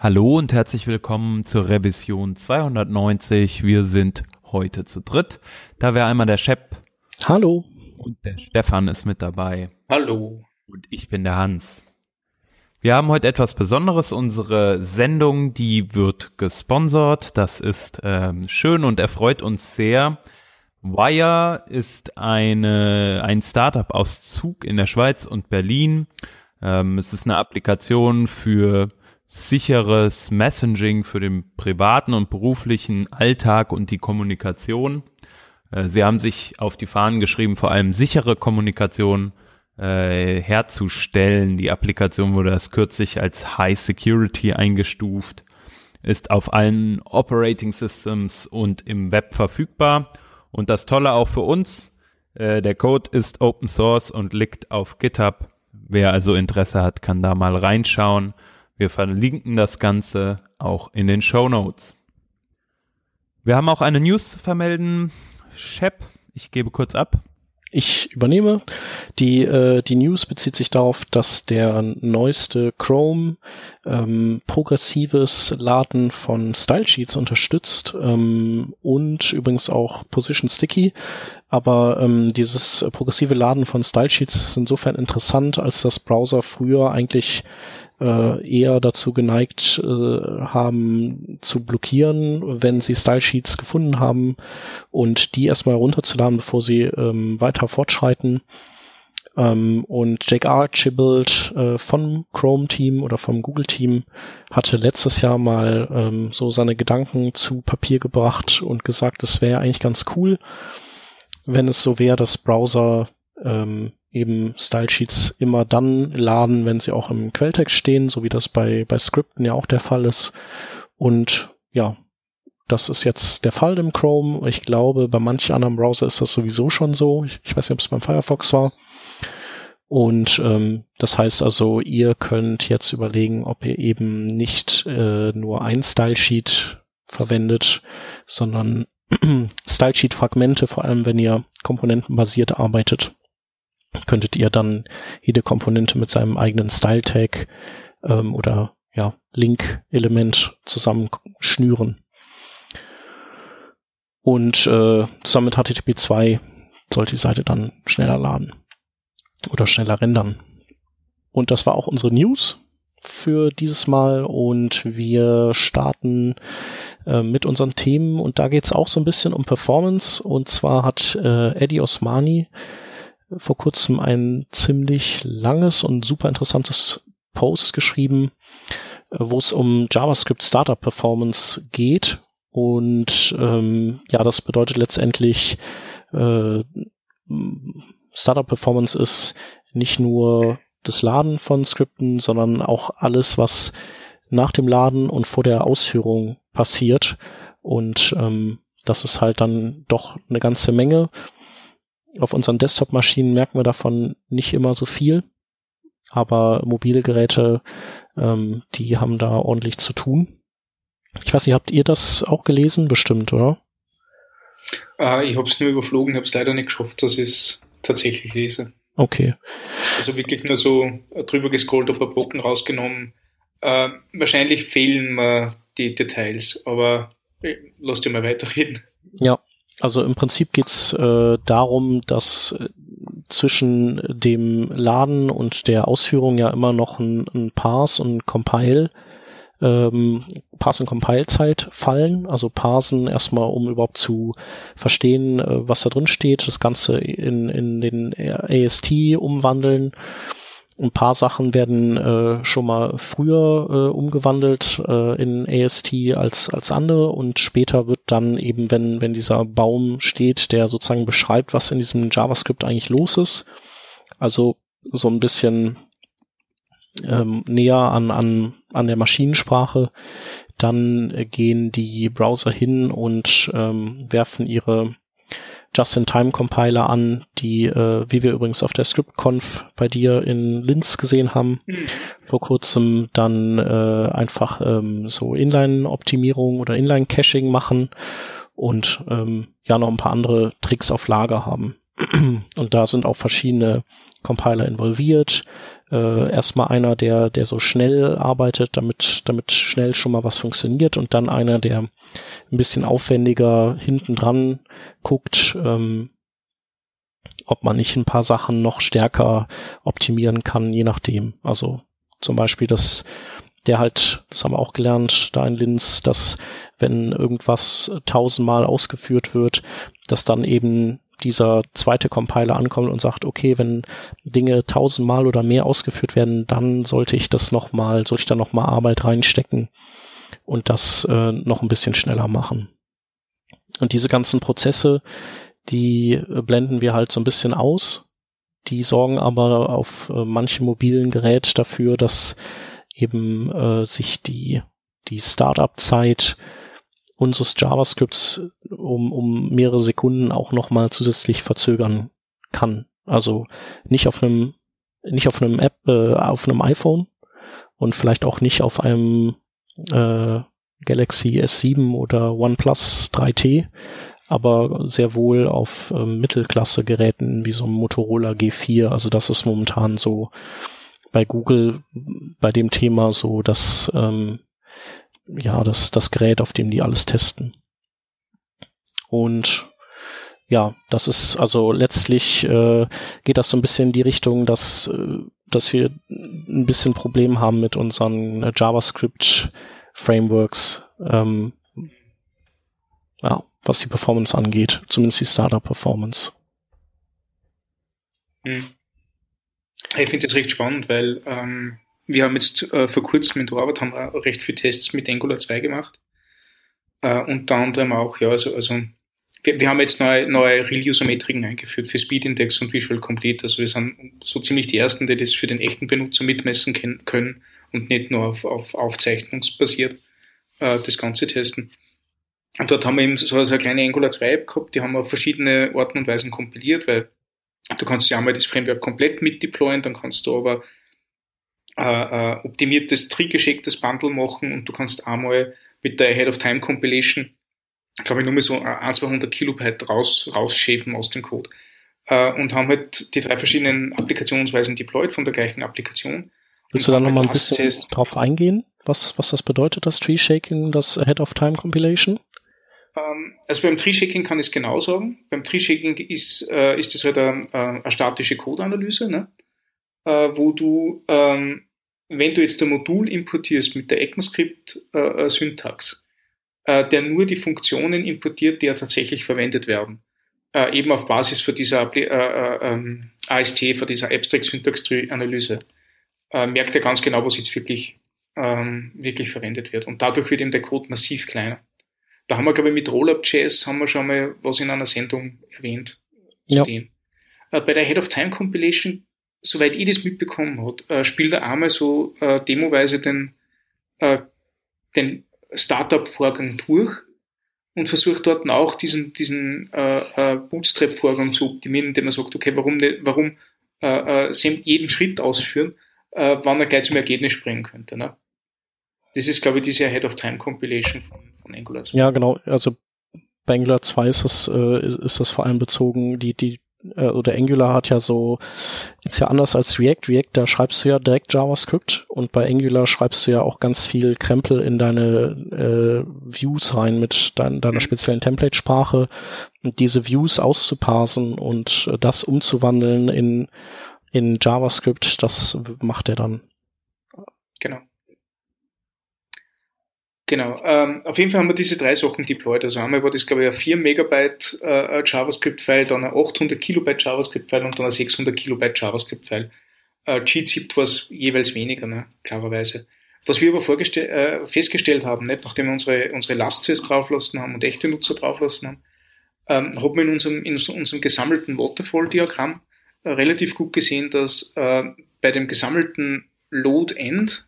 Hallo und herzlich willkommen zur Revision 290. Wir sind heute zu dritt. Da wäre einmal der Shep. Hallo. Und der Stefan ist mit dabei. Hallo. Und ich bin der Hans. Wir haben heute etwas Besonderes. Unsere Sendung, die wird gesponsert. Das ist ähm, schön und erfreut uns sehr. Wire ist eine, ein Startup aus Zug in der Schweiz und Berlin. Ähm, es ist eine Applikation für sicheres Messaging für den privaten und beruflichen Alltag und die Kommunikation. Äh, sie haben sich auf die Fahnen geschrieben, vor allem sichere Kommunikation äh, herzustellen. Die Applikation wurde erst kürzlich als High Security eingestuft, ist auf allen Operating Systems und im Web verfügbar. Und das Tolle auch für uns, äh, der Code ist Open Source und liegt auf GitHub. Wer also Interesse hat, kann da mal reinschauen. Wir verlinken das Ganze auch in den Show Notes. Wir haben auch eine News zu vermelden. Shep, ich gebe kurz ab. Ich übernehme. Die, äh, die News bezieht sich darauf, dass der neueste Chrome ähm, progressives Laden von Stylesheets unterstützt ähm, und übrigens auch Position Sticky. Aber ähm, dieses progressive Laden von Stylesheets ist insofern interessant, als das Browser früher eigentlich äh, eher dazu geneigt äh, haben zu blockieren, wenn sie Style Sheets gefunden haben und die erstmal runterzuladen, bevor sie ähm, weiter fortschreiten. Ähm, und Jake Archibald äh, vom Chrome-Team oder vom Google-Team hatte letztes Jahr mal ähm, so seine Gedanken zu Papier gebracht und gesagt, es wäre eigentlich ganz cool, wenn es so wäre, dass Browser ähm, eben Stylesheets immer dann laden, wenn sie auch im Quelltext stehen, so wie das bei, bei Skripten ja auch der Fall ist. Und ja, das ist jetzt der Fall im Chrome. Ich glaube, bei manchen anderen Browser ist das sowieso schon so. Ich, ich weiß nicht, ob es beim Firefox war. Und ähm, das heißt also, ihr könnt jetzt überlegen, ob ihr eben nicht äh, nur ein Stylesheet verwendet, sondern Stylesheet-Fragmente, vor allem wenn ihr komponentenbasiert arbeitet könntet ihr dann jede Komponente mit seinem eigenen Style-Tag ähm, oder ja, Link-Element zusammenschnüren. Und äh, zusammen mit HTTP 2 sollte die Seite dann schneller laden oder schneller rendern. Und das war auch unsere News für dieses Mal und wir starten äh, mit unseren Themen und da geht es auch so ein bisschen um Performance und zwar hat äh, Eddie Osmani vor kurzem ein ziemlich langes und super interessantes Post geschrieben, äh, wo es um JavaScript Startup Performance geht. Und ähm, ja, das bedeutet letztendlich, äh, Startup Performance ist nicht nur das Laden von Skripten, sondern auch alles, was nach dem Laden und vor der Ausführung passiert. Und ähm, das ist halt dann doch eine ganze Menge. Auf unseren Desktop-Maschinen merken wir davon nicht immer so viel, aber mobile Geräte, ähm, die haben da ordentlich zu tun. Ich weiß nicht, habt ihr das auch gelesen? Bestimmt, oder? Äh, ich habe es nur überflogen, habe es leider nicht geschafft, dass ich es tatsächlich lese. Okay. Also wirklich nur so drüber gescrollt, auf ein Brocken rausgenommen. Äh, wahrscheinlich fehlen mir die Details, aber äh, lasst ihr mal weiterreden. Ja, also im Prinzip geht's äh, darum, dass äh, zwischen dem Laden und der Ausführung ja immer noch ein, ein Parse und Compile ähm, Parse und Compile-Zeit fallen. Also parsen erstmal, um überhaupt zu verstehen, äh, was da drin steht, das Ganze in, in den AST umwandeln ein paar Sachen werden äh, schon mal früher äh, umgewandelt äh, in AST als, als andere und später wird dann eben, wenn, wenn dieser Baum steht, der sozusagen beschreibt, was in diesem JavaScript eigentlich los ist, also so ein bisschen ähm, näher an, an, an der Maschinensprache, dann gehen die Browser hin und ähm, werfen ihre Just-in-Time-Compiler an, die, äh, wie wir übrigens auf der ScriptConf bei dir in Linz gesehen haben, mhm. vor kurzem dann äh, einfach ähm, so Inline-Optimierung oder Inline-Caching machen und ähm, ja noch ein paar andere Tricks auf Lager haben. und da sind auch verschiedene Compiler involviert. Äh, erstmal einer, der, der so schnell arbeitet, damit, damit schnell schon mal was funktioniert und dann einer, der ein bisschen aufwendiger hinten dran guckt, ähm, ob man nicht ein paar Sachen noch stärker optimieren kann, je nachdem. Also zum Beispiel, dass der halt, das haben wir auch gelernt, da in Linz, dass wenn irgendwas tausendmal ausgeführt wird, dass dann eben dieser zweite Compiler ankommt und sagt, okay, wenn Dinge tausendmal oder mehr ausgeführt werden, dann sollte ich das nochmal, sollte ich da nochmal Arbeit reinstecken und das äh, noch ein bisschen schneller machen. Und diese ganzen Prozesse, die äh, blenden wir halt so ein bisschen aus. Die sorgen aber auf äh, manchen mobilen Gerät dafür, dass eben äh, sich die, die Startup-Zeit unseres JavaScripts um, um mehrere Sekunden auch nochmal zusätzlich verzögern kann. Also nicht auf einem, nicht auf einem App, äh, auf einem iPhone und vielleicht auch nicht auf einem äh, Galaxy S7 oder OnePlus 3T, aber sehr wohl auf äh, Mittelklasse-Geräten wie so ein Motorola G4. Also das ist momentan so bei Google bei dem Thema so, dass ähm, ja, das, das Gerät, auf dem die alles testen. Und ja, das ist also letztlich äh, geht das so ein bisschen in die Richtung, dass, äh, dass wir ein bisschen Problem haben mit unseren äh, JavaScript Frameworks, ähm, ja, was die Performance angeht, zumindest die Startup Performance. Hm. Ich finde das recht spannend, weil ähm, wir haben jetzt äh, vor kurzem in der Arbeit haben wir recht viele Tests mit Angular 2 gemacht. Äh, unter anderem auch, ja, also, also wir, wir haben jetzt neue, neue Real-User-Metriken eingeführt für Speed Index und Visual Complete. Also wir sind so ziemlich die ersten, die das für den echten Benutzer mitmessen können und nicht nur auf, auf aufzeichnungsbasiert äh, das Ganze testen. Und dort haben wir eben so, eine kleine Angular 2 App gehabt, die haben wir auf verschiedene Orten und Weisen kompiliert, weil du kannst ja einmal das Framework komplett mit deployen, dann kannst du aber äh, äh, optimiertes, tree-geschicktes Bundle machen und du kannst einmal mit der Ahead of Time Compilation, glaube ich, nur mal so 1, 200 Kilobyte raus, rausschäfen aus dem Code. Äh, und haben halt die drei verschiedenen Applikationsweisen deployed von der gleichen Applikation. Willst du da nochmal ein bisschen drauf eingehen, was, was das bedeutet, das Tree Shaking, das Ahead of Time Compilation? Ähm, also beim Tree Shaking kann ich es genau sagen. Beim Tree Shaking ist, äh, ist das halt eine, eine statische Codeanalyse, ne? äh, wo du ähm, wenn du jetzt ein Modul importierst mit der ECMAScript-Syntax, äh, äh, der nur die Funktionen importiert, die ja tatsächlich verwendet werden, äh, eben auf Basis von dieser äh, äh, ähm, AST, von dieser Abstract Syntax Tree Analyse, äh, merkt er ganz genau, was jetzt wirklich, ähm, wirklich verwendet wird. Und dadurch wird eben der Code massiv kleiner. Da haben wir, glaube ich, mit Rollup.js haben wir schon mal was in einer Sendung erwähnt. Ja. bei der Head of Time Compilation soweit ich das mitbekommen habe, äh, spielt er einmal so äh, demoweise den, äh, den Startup-Vorgang durch und versucht dort auch diesen, diesen äh, äh, Bootstrap-Vorgang zu optimieren, indem er sagt, okay, warum, nicht, warum äh, äh, jeden Schritt ausführen, äh, wann er gleich zum Ergebnis springen könnte. Ne? Das ist, glaube ich, diese Ahead of Time Compilation von, von Angular 2. Ja, genau. Also bei Angular 2 ist das, äh, ist, ist das vor allem bezogen, die, die äh, oder Angular hat ja so, ist ja anders als React. React, da schreibst du ja direkt JavaScript und bei Angular schreibst du ja auch ganz viel Krempel in deine äh, Views rein mit dein, deiner mhm. speziellen Template-Sprache und diese Views auszuparsen und äh, das umzuwandeln in, in JavaScript, das macht er dann. Genau. Genau. Ähm, auf jeden Fall haben wir diese drei Sachen deployed. Also einmal war das, glaube ich, ein 4 Megabyte äh, JavaScript-File, dann ein 800 Kilobyte JavaScript-File und dann ein 600 Kilobyte JavaScript-File. Äh, Cheat-Zipt war es jeweils weniger, ne? klarerweise. Was wir aber äh, festgestellt haben, nicht, nachdem wir unsere, unsere Last-Tests drauflassen haben und echte Nutzer drauflassen haben, ähm, haben wir in unserem, in unserem gesammelten Waterfall-Diagramm äh, relativ gut gesehen, dass äh, bei dem gesammelten Load-End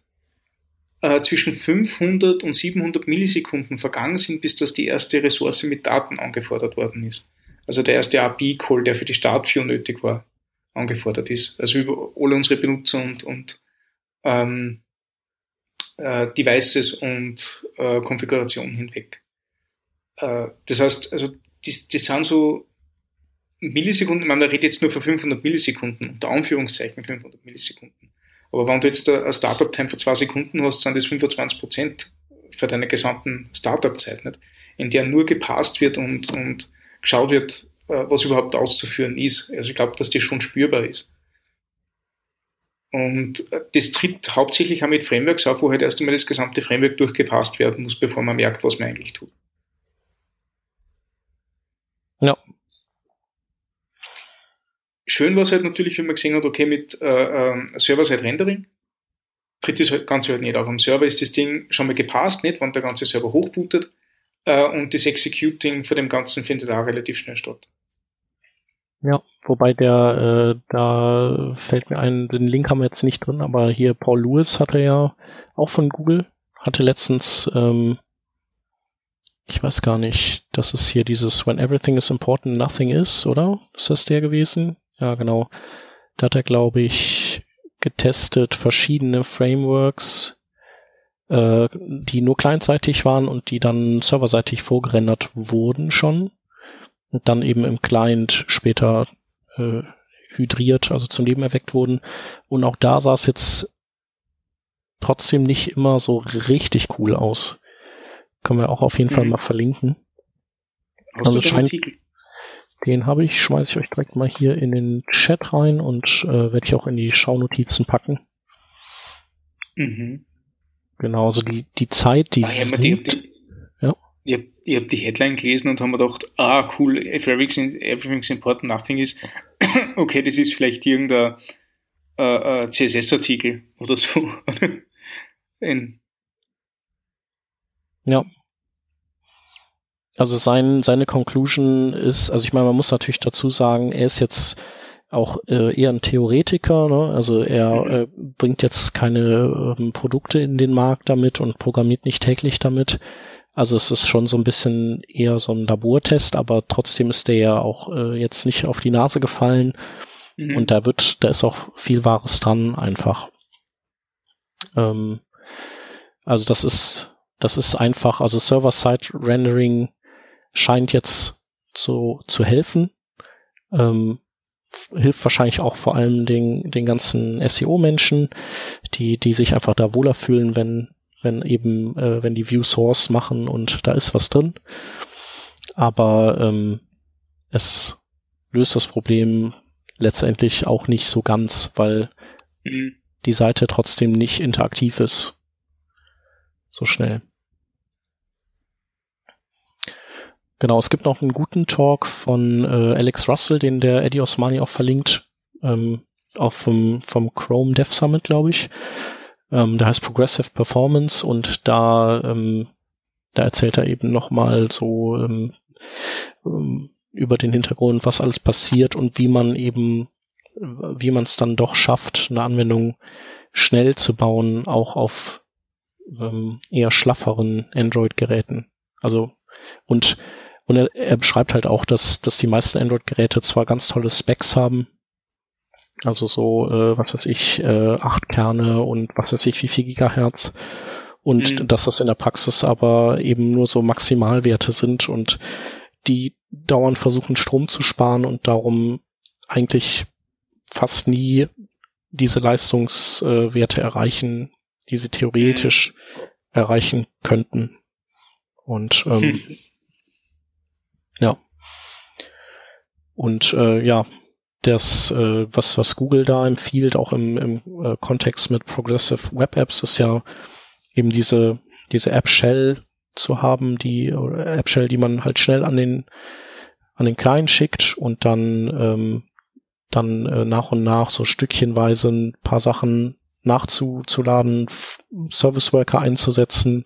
äh, zwischen 500 und 700 Millisekunden vergangen sind, bis das die erste Ressource mit Daten angefordert worden ist. Also der erste API-Call, der für die Startview nötig war, angefordert ist. Also über alle unsere Benutzer und, und ähm, äh, Devices und äh, Konfigurationen hinweg. Äh, das heißt, also das, das sind so Millisekunden, man redet jetzt nur von 500 Millisekunden, unter Anführungszeichen 500 Millisekunden. Aber wenn du jetzt eine Startup-Time von zwei Sekunden hast, sind das 25 Prozent für deine gesamten Startup-Zeit, nicht? In der nur gepasst wird und, und geschaut wird, äh, was überhaupt auszuführen ist. Also ich glaube, dass das schon spürbar ist. Und äh, das tritt hauptsächlich auch mit Frameworks auf, wo halt erst einmal das gesamte Framework durchgepasst werden muss, bevor man merkt, was man eigentlich tut. Ja. Schön war es halt natürlich, wenn man gesehen hat, okay, mit äh, äh, Server-Side-Rendering tritt das Ganze halt nicht auf. Am Server ist das Ding schon mal gepasst, nicht, wenn der ganze Server hochbootet. Äh, und das Executing von dem Ganzen findet auch relativ schnell statt. Ja, wobei der, äh, da fällt mir ein, den Link haben wir jetzt nicht drin, aber hier Paul Lewis hatte ja auch von Google, hatte letztens, ähm, ich weiß gar nicht, das ist hier dieses When everything is important, nothing is, oder? Ist das der gewesen? Ja, genau. Da hat er, glaube ich, getestet verschiedene Frameworks, äh, die nur clientseitig waren und die dann serverseitig vorgerendert wurden schon und dann eben im Client später äh, hydriert, also zum Leben erweckt wurden. Und auch da sah es jetzt trotzdem nicht immer so richtig cool aus. Können wir auch auf jeden mhm. Fall mal verlinken. Hast also scheint, den habe ich, schmeiße ich euch direkt mal hier in den Chat rein und äh, werde ich auch in die Schaunotizen packen. Mhm. Genau, also die, die Zeit, die, ah, ja, die, die, ja. Ich habe hab die Headline gelesen und habe mir gedacht, ah cool, if everything's, everything's important, nothing is. okay, das ist vielleicht irgendein äh, äh, CSS-Artikel oder so. In ja. Also sein, seine Conclusion ist, also ich meine, man muss natürlich dazu sagen, er ist jetzt auch äh, eher ein Theoretiker, ne? also er mhm. äh, bringt jetzt keine ähm, Produkte in den Markt damit und programmiert nicht täglich damit. Also es ist schon so ein bisschen eher so ein Labortest, aber trotzdem ist der ja auch äh, jetzt nicht auf die Nase gefallen. Mhm. Und da wird, da ist auch viel Wahres dran einfach. Ähm, also das ist, das ist einfach, also Server-Side-Rendering scheint jetzt so zu helfen. Ähm, hilft wahrscheinlich auch vor allem den, den ganzen SEO-Menschen, die, die sich einfach da wohler fühlen, wenn wenn eben, äh, wenn die View Source machen und da ist was drin. Aber ähm, es löst das Problem letztendlich auch nicht so ganz, weil mhm. die Seite trotzdem nicht interaktiv ist. So schnell. Genau, es gibt noch einen guten Talk von äh, Alex Russell, den der Eddie Osmani auch verlinkt, ähm, auch vom, vom Chrome Dev Summit, glaube ich. Ähm, der heißt Progressive Performance und da, ähm, da erzählt er eben nochmal so ähm, ähm, über den Hintergrund, was alles passiert und wie man eben, wie man es dann doch schafft, eine Anwendung schnell zu bauen, auch auf ähm, eher schlafferen Android-Geräten. Also und und er, er beschreibt halt auch, dass, dass die meisten Android-Geräte zwar ganz tolle Specs haben, also so, äh, was weiß ich, äh, acht Kerne und was weiß ich, wie viel Gigahertz. Und mhm. dass das in der Praxis aber eben nur so Maximalwerte sind und die dauernd versuchen, Strom zu sparen und darum eigentlich fast nie diese Leistungswerte äh, erreichen, die sie theoretisch mhm. erreichen könnten. Und ähm, ja. Und äh, ja, das, äh, was, was Google da empfiehlt, auch im, im äh, Kontext mit Progressive Web Apps, ist ja eben diese, diese App Shell zu haben, die oder App Shell, die man halt schnell an den an den Client schickt und dann ähm, dann äh, nach und nach so stückchenweise ein paar Sachen nachzuladen, Service Worker einzusetzen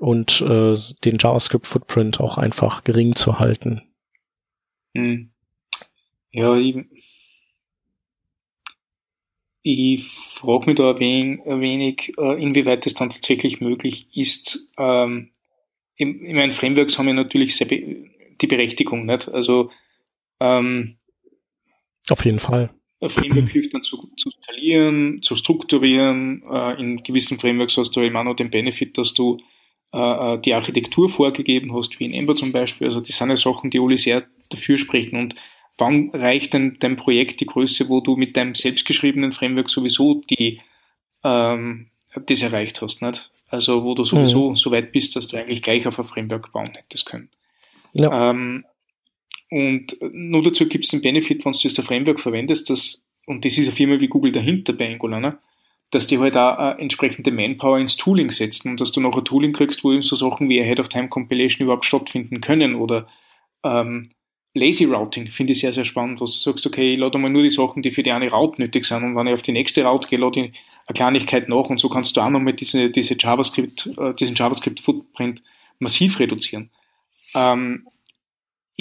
und äh, den JavaScript Footprint auch einfach gering zu halten. Hm. Ja, ich, ich frage mich da ein wenig, ein wenig, äh, inwieweit das dann tatsächlich möglich ist. Ähm, ich, ich meine, Frameworks haben ja natürlich sehr be die Berechtigung, nicht? Also ähm, auf jeden Fall. Ein Framework hilft dann zu, zu skalieren, zu strukturieren. Äh, in gewissen Frameworks hast du immer noch den Benefit, dass du äh, äh, die Architektur vorgegeben hast, wie in Ember zum Beispiel. Also das sind ja Sachen, die alle sehr dafür sprechen. Und wann reicht denn dein Projekt die Größe, wo du mit deinem selbstgeschriebenen Framework sowieso die ähm, das erreicht hast, nicht? Also wo du sowieso mhm. so weit bist, dass du eigentlich gleich auf ein Framework bauen hättest können. Ja. Ähm, und nur dazu gibt es den Benefit, wenn du das Framework verwendest, dass, und das ist eine Firma wie Google dahinter bei Angular, ne? Dass die halt auch äh, entsprechende Manpower ins Tooling setzen und dass du noch ein Tooling kriegst, wo eben so Sachen wie Ahead of Time Compilation überhaupt stattfinden können oder ähm, Lazy Routing finde ich sehr, sehr spannend, wo du sagst, okay, ich lade mal nur die Sachen, die für die eine Route nötig sind und wenn ich auf die nächste Route gehe, lade ich eine Kleinigkeit nach und so kannst du auch nochmal diese, diese JavaScript, äh, diesen JavaScript-Footprint massiv reduzieren. Ähm,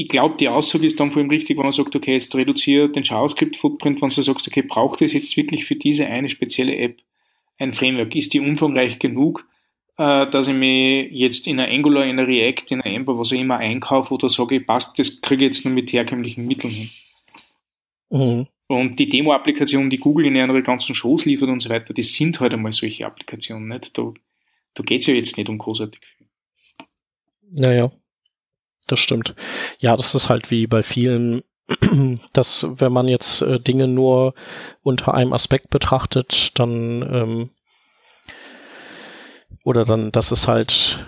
ich glaube, die Aussage ist dann vor allem richtig, wenn man sagt, okay, jetzt reduziere den JavaScript-Footprint, wenn du sagst, okay, braucht es jetzt wirklich für diese eine spezielle App ein Framework? Ist die umfangreich genug? äh, dass ich mich jetzt in einer Angular, in einer React, in einer Ember, was auch immer einkaufe oder sage, passt, das kriege ich jetzt nur mit herkömmlichen Mitteln hin. Mhm. Und die Demo-Applikationen, die Google in ihrer ganzen Shows liefert und so weiter, die sind halt einmal solche Applikationen, nicht? Da, da geht es ja jetzt nicht um großartig viel. Naja, das stimmt. Ja, das ist halt wie bei vielen, dass wenn man jetzt äh, Dinge nur unter einem Aspekt betrachtet, dann ähm, oder dann, das ist halt,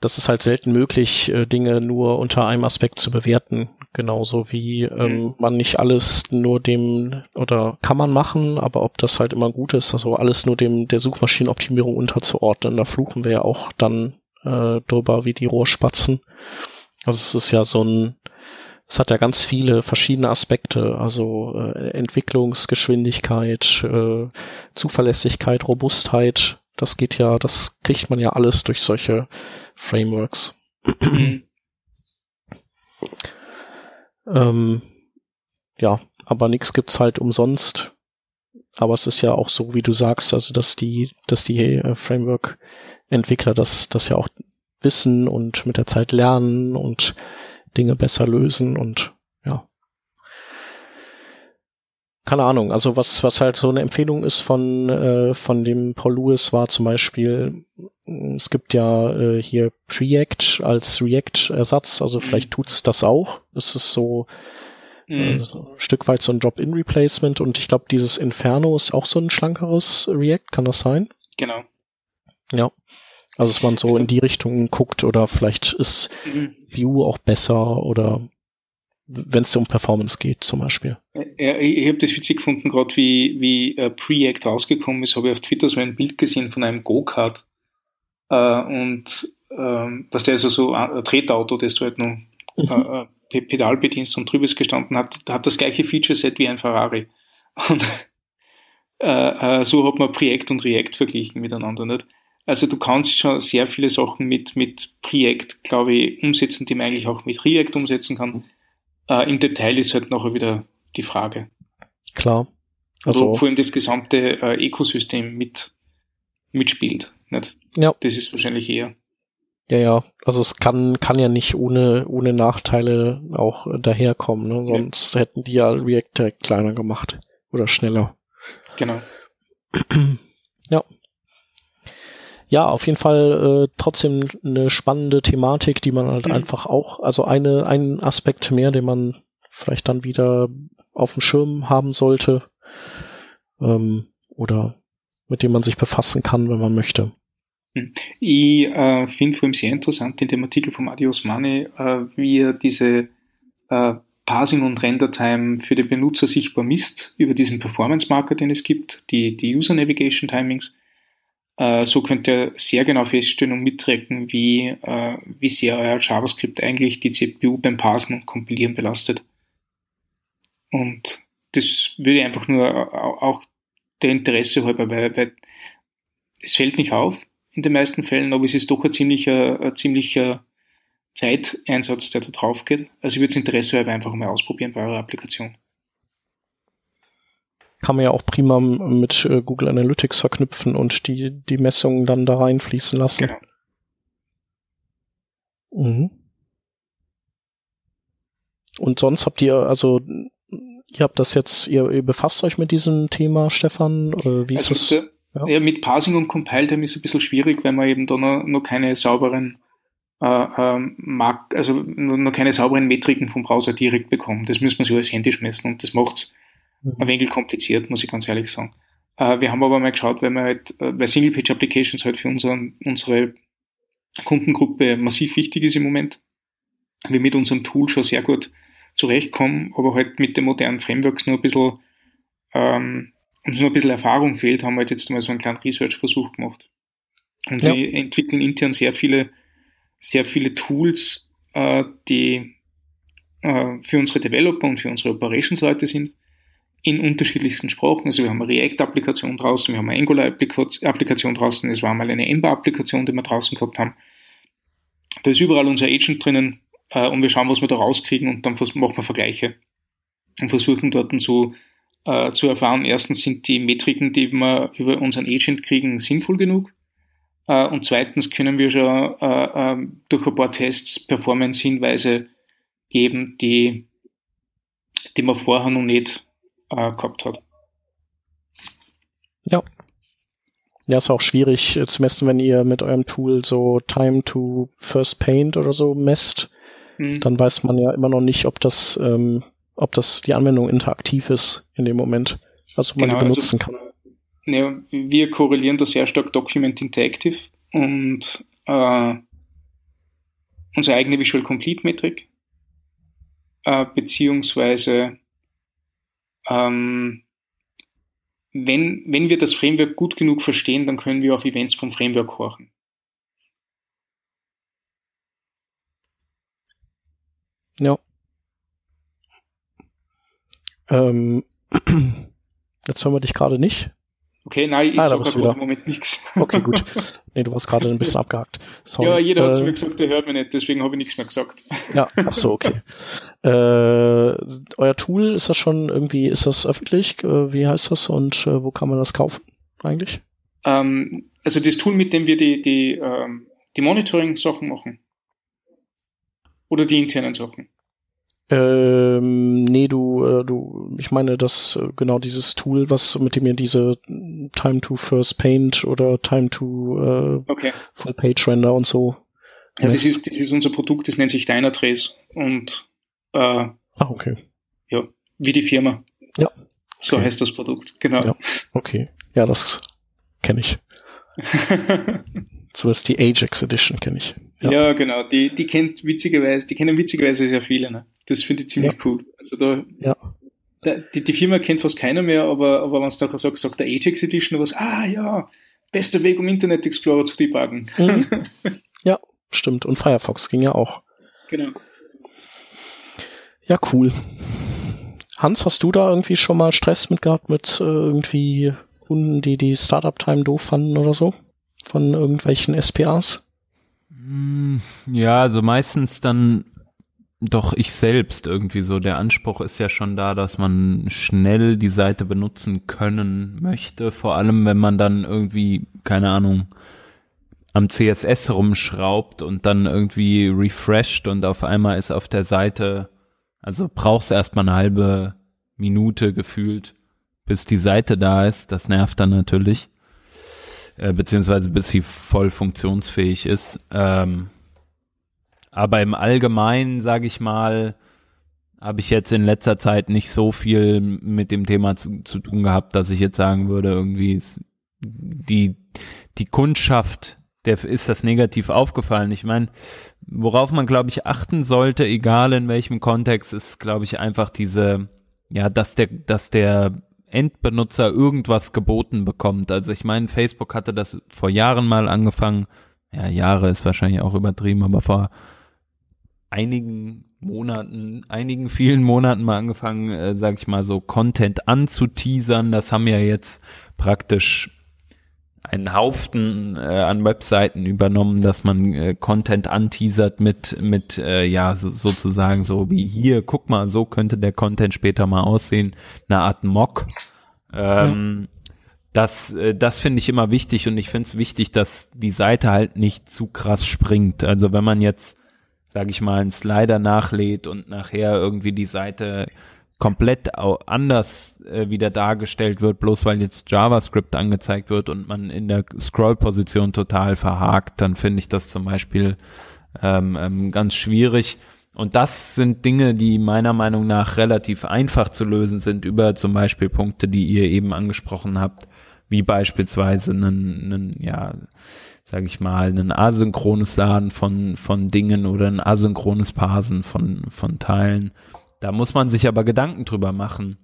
das ist halt selten möglich, äh, Dinge nur unter einem Aspekt zu bewerten. Genauso wie ähm, mhm. man nicht alles nur dem, oder kann man machen, aber ob das halt immer gut ist, also alles nur dem der Suchmaschinenoptimierung unterzuordnen, da fluchen wir ja auch dann äh, drüber wie die Rohrspatzen. Also es ist ja so ein, es hat ja ganz viele verschiedene Aspekte, also äh, Entwicklungsgeschwindigkeit, äh, Zuverlässigkeit, Robustheit, das geht ja, das kriegt man ja alles durch solche Frameworks. ähm, ja, aber nichts gibt's halt umsonst. Aber es ist ja auch so, wie du sagst, also dass die, dass die äh, Framework-Entwickler das, das ja auch wissen und mit der Zeit lernen und Dinge besser lösen und ja keine Ahnung, also was, was halt so eine Empfehlung ist von, äh, von dem Paul Lewis war zum Beispiel, mm, es gibt ja äh, hier Preact als React-Ersatz, also mhm. vielleicht tut's das auch. Es ist so, mhm. äh, so ein Stück weit so ein Drop-in-Replacement und ich glaube, dieses Inferno ist auch so ein schlankeres React, kann das sein? Genau. Ja. Also dass man so in die Richtung guckt oder vielleicht ist mhm. View auch besser oder wenn es um Performance geht zum Beispiel. Ja, ich habe das witzig gefunden, gerade wie, wie äh, Preact rausgekommen ist, habe ich auf Twitter so ein Bild gesehen von einem Go-Kart äh, und ähm, was der also so ein Tretauto, das du halt noch mhm. äh, Pedal bedienst und drüber ist gestanden hat, hat das gleiche Feature-Set wie ein Ferrari. Und äh, äh, so hat man Preact und React verglichen miteinander, nicht? Also du kannst schon sehr viele Sachen mit, mit Preact, glaube ich, umsetzen, die man eigentlich auch mit React umsetzen kann. Äh, Im Detail ist halt nachher wieder die Frage. Klar. Also, vor allem das gesamte äh, Ökosystem mit mitspielt. Nicht? Ja. Das ist wahrscheinlich eher. Ja, ja. Also es kann, kann ja nicht ohne, ohne Nachteile auch daherkommen. Ne? Sonst ja. hätten die ja React direkt kleiner gemacht oder schneller. Genau. ja. Ja, auf jeden Fall äh, trotzdem eine spannende Thematik, die man halt mhm. einfach auch, also eine, ein Aspekt mehr, den man vielleicht dann wieder auf dem Schirm haben sollte ähm, oder mit dem man sich befassen kann, wenn man möchte. Hm. Ich äh, finde vor allem sehr interessant in dem Artikel vom Adios Money, äh, wie er diese äh, Parsing und Render-Time für den Benutzer sichtbar misst über diesen Performance-Marker, den es gibt, die, die User Navigation Timings so könnt ihr sehr genau feststellen und mittracken, wie, äh, wie sehr euer JavaScript eigentlich die CPU beim Parsen und Kompilieren belastet. Und das würde ich einfach nur auch der Interesse halber, weil, weil es fällt nicht auf in den meisten Fällen, aber es ist doch ein ziemlicher, ein ziemlicher Zeiteinsatz, der da drauf geht. Also ich würde das Interesse halber einfach mal ausprobieren bei eurer Applikation kann man ja auch prima mit äh, Google Analytics verknüpfen und die, die Messungen dann da reinfließen lassen. Genau. Mhm. Und sonst habt ihr, also ihr habt das jetzt, ihr, ihr befasst euch mit diesem Thema, Stefan? Oder wie ist also das? Ja. ja. mit Parsing und Compile Time ist ein bisschen schwierig, weil man eben da noch, noch keine sauberen äh, ähm, mag, also noch keine sauberen Metriken vom Browser direkt bekommen. Das müssen wir sich alles händisch messen und das macht es mhm. ein wenig kompliziert, muss ich ganz ehrlich sagen. Äh, wir haben aber mal geschaut, weil wir halt, äh, weil Single-Page-Applications halt für unseren, unsere Kundengruppe massiv wichtig ist im Moment. Wir mit unserem Tool schon sehr gut zurechtkommen, aber halt mit den modernen Frameworks nur ein bisschen, ähm, uns nur ein bisschen Erfahrung fehlt, haben wir halt jetzt mal so einen kleinen Research-Versuch gemacht. Und ja. wir entwickeln intern sehr viele, sehr viele Tools, äh, die äh, für unsere Developer und für unsere Operations-Leute sind, in unterschiedlichsten Sprachen. Also wir haben eine React-Applikation draußen, wir haben eine Angular-Applikation draußen, es war mal eine Ember-Applikation, die wir draußen gehabt haben. Da ist überall unser Agent drinnen äh, und wir schauen, was wir da rauskriegen und dann machen wir Vergleiche und versuchen dort so äh, zu erfahren, erstens sind die Metriken, die wir über unseren Agent kriegen, sinnvoll genug äh, und zweitens können wir schon äh, ähm, durch ein paar Tests Performance-Hinweise geben, die, die man vorher noch nicht äh, gehabt hat. Ja. Ja, ist auch schwierig äh, zu messen, wenn ihr mit eurem Tool so Time to First Paint oder so messt. Mhm. Dann weiß man ja immer noch nicht, ob das, ähm, ob das die Anwendung interaktiv ist in dem Moment. Also man genau, die benutzen also, kann. Ja, wir korrelieren da sehr stark Document Interactive und äh, unsere eigene Visual Complete Metrik, äh, beziehungsweise ähm, wenn, wenn wir das Framework gut genug verstehen, dann können wir auf Events vom Framework horchen. Ja. Ähm, jetzt hören wir dich gerade nicht. Okay, nein, ich ah, sage im Moment nichts. Okay, gut. Nee, du warst gerade ein bisschen abgehakt. Sorry. Ja, jeder äh, hat zu mir gesagt, der hört mich nicht, deswegen habe ich nichts mehr gesagt. Ja, ach so, okay. äh, euer Tool, ist das schon irgendwie, ist das öffentlich? Äh, wie heißt das und äh, wo kann man das kaufen eigentlich? Ähm, also das Tool, mit dem wir die, die, ähm, die Monitoring-Sachen machen. Oder die internen Sachen. Ähm, nee, du, äh, du, ich meine, das äh, genau dieses Tool, was mit dem ihr diese Time to First Paint oder Time to äh, okay. Full Page Render und so. Ja, das ist, das ist unser Produkt, das nennt sich Dynatrace und äh, ah, okay. Ja, wie die Firma. Ja. So heißt das Produkt, genau. Ja, okay. Ja, das kenne ich. so ist die Ajax Edition kenne ich. Ja. ja, genau. Die, die kennt witzigerweise, die kennen witzigerweise sehr viele. Ne? Das finde ich ziemlich ja. cool. Also da, ja. Da, die, die Firma kennt fast keiner mehr, aber, aber wenn es da sagt, sagt der Ajax Edition was, ah ja, bester Weg, um Internet Explorer zu debuggen. Mhm. ja, stimmt. Und Firefox ging ja auch. Genau. Ja, cool. Hans, hast du da irgendwie schon mal Stress mit gehabt mit äh, irgendwie Kunden, die die Startup-Time doof fanden oder so? Von irgendwelchen SPAs? Hm, ja, also meistens dann doch ich selbst irgendwie so. Der Anspruch ist ja schon da, dass man schnell die Seite benutzen können möchte. Vor allem, wenn man dann irgendwie, keine Ahnung, am CSS rumschraubt und dann irgendwie refreshed und auf einmal ist auf der Seite, also brauchst erstmal eine halbe Minute gefühlt, bis die Seite da ist. Das nervt dann natürlich äh, beziehungsweise bis sie voll funktionsfähig ist. Ähm, aber im Allgemeinen, sage ich mal, habe ich jetzt in letzter Zeit nicht so viel mit dem Thema zu, zu tun gehabt, dass ich jetzt sagen würde, irgendwie ist die, die Kundschaft, der ist das negativ aufgefallen. Ich meine, worauf man, glaube ich, achten sollte, egal in welchem Kontext, ist, glaube ich, einfach diese, ja, dass der, dass der Endbenutzer irgendwas geboten bekommt. Also ich meine, Facebook hatte das vor Jahren mal angefangen. Ja, Jahre ist wahrscheinlich auch übertrieben, aber vor einigen Monaten, einigen vielen Monaten mal angefangen, äh, sag ich mal so, Content anzuteasern. Das haben ja jetzt praktisch einen Haufen äh, an Webseiten übernommen, dass man äh, Content anteasert mit mit äh, ja so, sozusagen so wie hier guck mal so könnte der Content später mal aussehen eine Art Mock ähm, ja. das äh, das finde ich immer wichtig und ich finde es wichtig dass die Seite halt nicht zu krass springt also wenn man jetzt sage ich mal einen Slider nachlädt und nachher irgendwie die Seite komplett anders äh, wieder dargestellt wird, bloß weil jetzt JavaScript angezeigt wird und man in der Scroll-Position total verhakt, dann finde ich das zum Beispiel ähm, ähm, ganz schwierig. Und das sind Dinge, die meiner Meinung nach relativ einfach zu lösen sind über zum Beispiel Punkte, die ihr eben angesprochen habt, wie beispielsweise einen, einen ja, sage ich mal, ein asynchrones Laden von, von Dingen oder ein asynchrones Parsen von, von Teilen. Da muss man sich aber Gedanken drüber machen.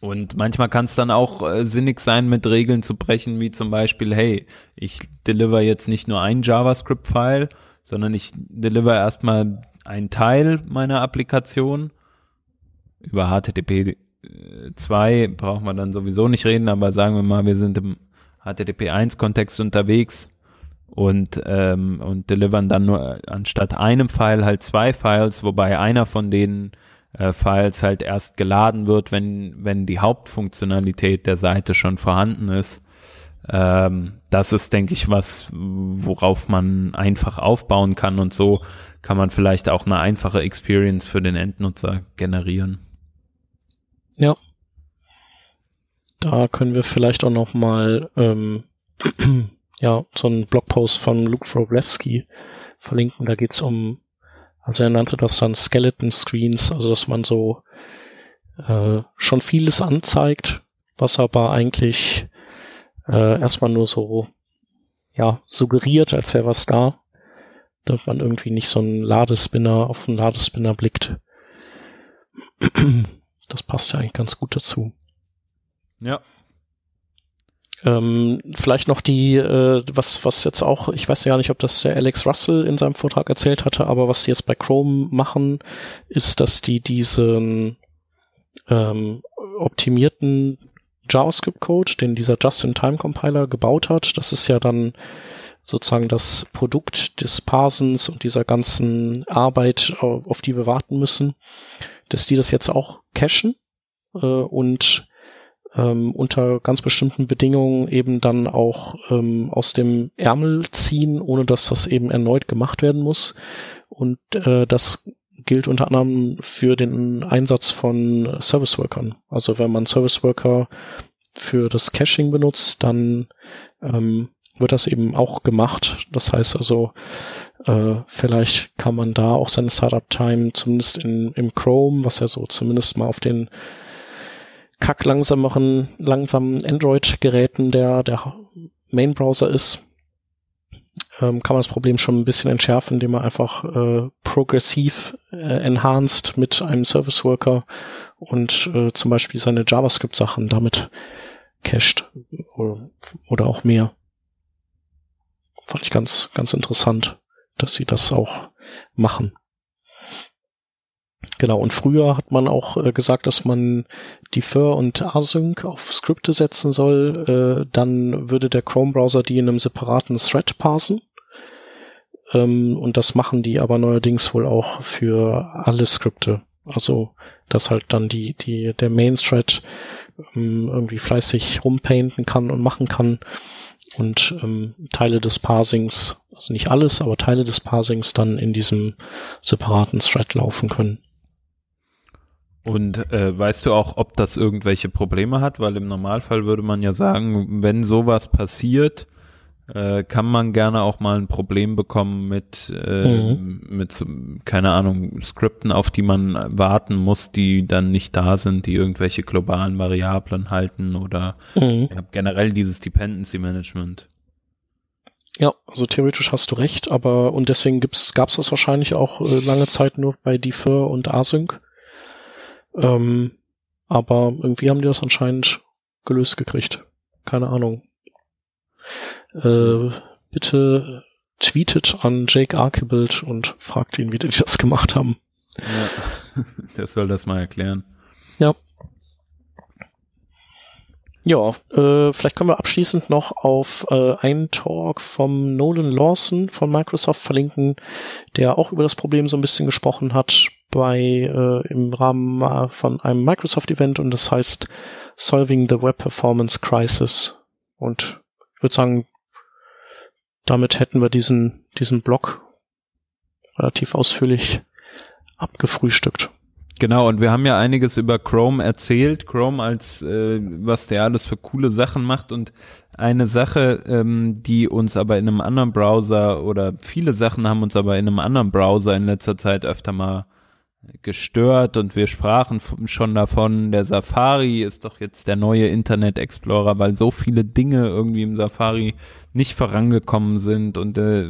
Und manchmal kann es dann auch äh, sinnig sein, mit Regeln zu brechen, wie zum Beispiel, hey, ich deliver jetzt nicht nur ein JavaScript-File, sondern ich deliver erstmal einen Teil meiner Applikation. Über HTTP 2 äh, braucht man dann sowieso nicht reden, aber sagen wir mal, wir sind im HTTP 1 Kontext unterwegs und, ähm, und delivern dann nur anstatt einem File halt zwei Files, wobei einer von den äh, Files halt erst geladen wird, wenn, wenn die Hauptfunktionalität der Seite schon vorhanden ist. Ähm, das ist, denke ich, was, worauf man einfach aufbauen kann und so kann man vielleicht auch eine einfache Experience für den Endnutzer generieren. Ja. Da können wir vielleicht auch noch mal ähm, ja, so einen Blogpost von Luke Wroblewski verlinken. Da geht's um, also er nannte das dann Skeleton Screens, also dass man so äh, schon vieles anzeigt, was aber eigentlich äh, erstmal nur so ja, suggeriert, als wäre was da. Dass man irgendwie nicht so einen Ladespinner auf einen Ladespinner blickt. Das passt ja eigentlich ganz gut dazu. Ja, ähm, vielleicht noch die, äh, was, was jetzt auch, ich weiß ja gar nicht, ob das der Alex Russell in seinem Vortrag erzählt hatte, aber was sie jetzt bei Chrome machen, ist, dass die diesen ähm, optimierten JavaScript-Code, den dieser Just-in-Time-Compiler gebaut hat, das ist ja dann sozusagen das Produkt des Parsens und dieser ganzen Arbeit, auf die wir warten müssen, dass die das jetzt auch cachen äh, und ähm, unter ganz bestimmten Bedingungen eben dann auch ähm, aus dem Ärmel ziehen, ohne dass das eben erneut gemacht werden muss. Und äh, das gilt unter anderem für den Einsatz von Service Workern. Also wenn man Service Worker für das Caching benutzt, dann ähm, wird das eben auch gemacht. Das heißt also, äh, vielleicht kann man da auch seine Startup-Time zumindest in, im Chrome, was ja so zumindest mal auf den kack langsameren, langsamen Android-Geräten der, der Main-Browser ist, ähm, kann man das Problem schon ein bisschen entschärfen, indem man einfach äh, progressiv äh, enhanced mit einem Service Worker und äh, zum Beispiel seine JavaScript-Sachen damit cached oder, oder auch mehr. Fand ich ganz, ganz interessant, dass sie das auch machen. Genau, und früher hat man auch äh, gesagt, dass man Defer und Async auf Skripte setzen soll. Äh, dann würde der Chrome-Browser die in einem separaten Thread parsen. Ähm, und das machen die aber neuerdings wohl auch für alle Skripte. Also, dass halt dann die, die, der Main-Thread ähm, irgendwie fleißig rumpainten kann und machen kann und ähm, Teile des Parsings, also nicht alles, aber Teile des Parsings dann in diesem separaten Thread laufen können. Und äh, weißt du auch, ob das irgendwelche Probleme hat? Weil im Normalfall würde man ja sagen, wenn sowas passiert, äh, kann man gerne auch mal ein Problem bekommen mit, äh, mhm. mit keine Ahnung, Skripten, auf die man warten muss, die dann nicht da sind, die irgendwelche globalen Variablen halten oder mhm. generell dieses Dependency Management. Ja, also theoretisch hast du recht, aber und deswegen gibt's, gab's das wahrscheinlich auch äh, lange Zeit nur bei Defer und Async ähm, aber irgendwie haben die das anscheinend gelöst gekriegt. Keine Ahnung. Äh, bitte tweetet an Jake Archibald und fragt ihn, wie die das gemacht haben. Ja, der soll das mal erklären. Ja. Ja, äh, vielleicht können wir abschließend noch auf äh, einen Talk vom Nolan Lawson von Microsoft verlinken, der auch über das Problem so ein bisschen gesprochen hat bei äh, im Rahmen von einem Microsoft-Event und das heißt Solving the Web Performance Crisis. Und ich würde sagen, damit hätten wir diesen, diesen Blog relativ ausführlich abgefrühstückt. Genau, und wir haben ja einiges über Chrome erzählt, Chrome als äh, was der alles für coole Sachen macht und eine Sache, ähm, die uns aber in einem anderen Browser oder viele Sachen haben uns aber in einem anderen Browser in letzter Zeit öfter mal gestört und wir sprachen schon davon, der Safari ist doch jetzt der neue Internet Explorer, weil so viele Dinge irgendwie im Safari nicht vorangekommen sind und äh,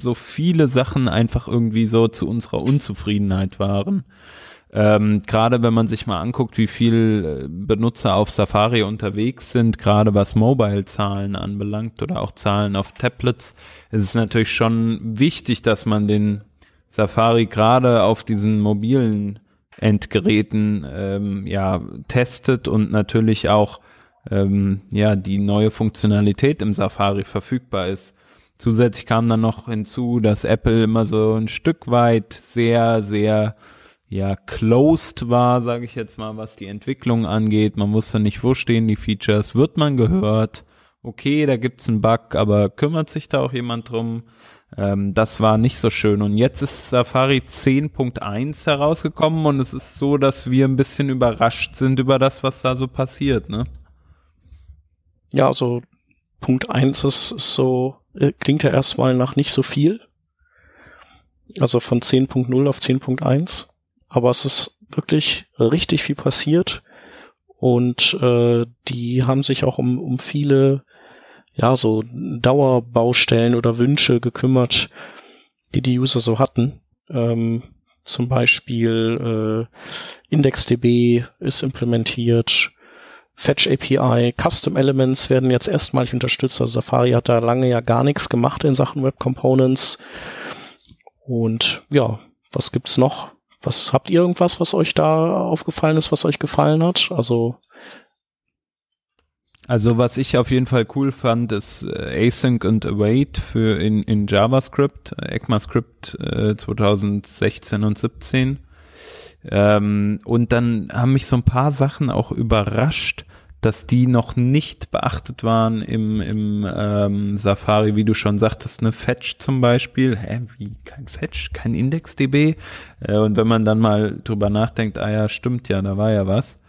so viele Sachen einfach irgendwie so zu unserer Unzufriedenheit waren. Ähm, gerade wenn man sich mal anguckt, wie viel äh, Benutzer auf Safari unterwegs sind, gerade was Mobile-Zahlen anbelangt oder auch Zahlen auf Tablets, ist es natürlich schon wichtig, dass man den Safari gerade auf diesen mobilen Endgeräten ähm, ja testet und natürlich auch ähm, ja die neue Funktionalität im Safari verfügbar ist. Zusätzlich kam dann noch hinzu, dass Apple immer so ein Stück weit sehr sehr ja closed war, sage ich jetzt mal, was die Entwicklung angeht. Man wusste nicht, wo stehen die Features, wird man gehört. Okay, da gibt's einen Bug, aber kümmert sich da auch jemand drum? Ähm, das war nicht so schön. Und jetzt ist Safari 10.1 herausgekommen und es ist so, dass wir ein bisschen überrascht sind über das, was da so passiert, ne? Ja, also Punkt 1 ist, so, äh, klingt ja erstmal nach nicht so viel. Also von 10.0 auf 10.1. Aber es ist wirklich richtig viel passiert. Und äh, die haben sich auch um, um viele ja, so Dauerbaustellen oder Wünsche gekümmert, die die User so hatten. Ähm, zum Beispiel äh, IndexDB ist implementiert, Fetch API, Custom Elements werden jetzt erstmalig unterstützt. Also Safari hat da lange ja gar nichts gemacht in Sachen Web Components. Und ja, was gibt's noch? Was habt ihr irgendwas, was euch da aufgefallen ist, was euch gefallen hat? Also also was ich auf jeden Fall cool fand, ist äh, Async und Await für in, in JavaScript, äh, ECMAScript äh, 2016 und 17. Ähm, und dann haben mich so ein paar Sachen auch überrascht, dass die noch nicht beachtet waren im, im ähm, Safari, wie du schon sagtest, ne Fetch zum Beispiel. Hä, wie kein Fetch, kein IndexDB? Äh, und wenn man dann mal drüber nachdenkt, ah ja, stimmt ja, da war ja was.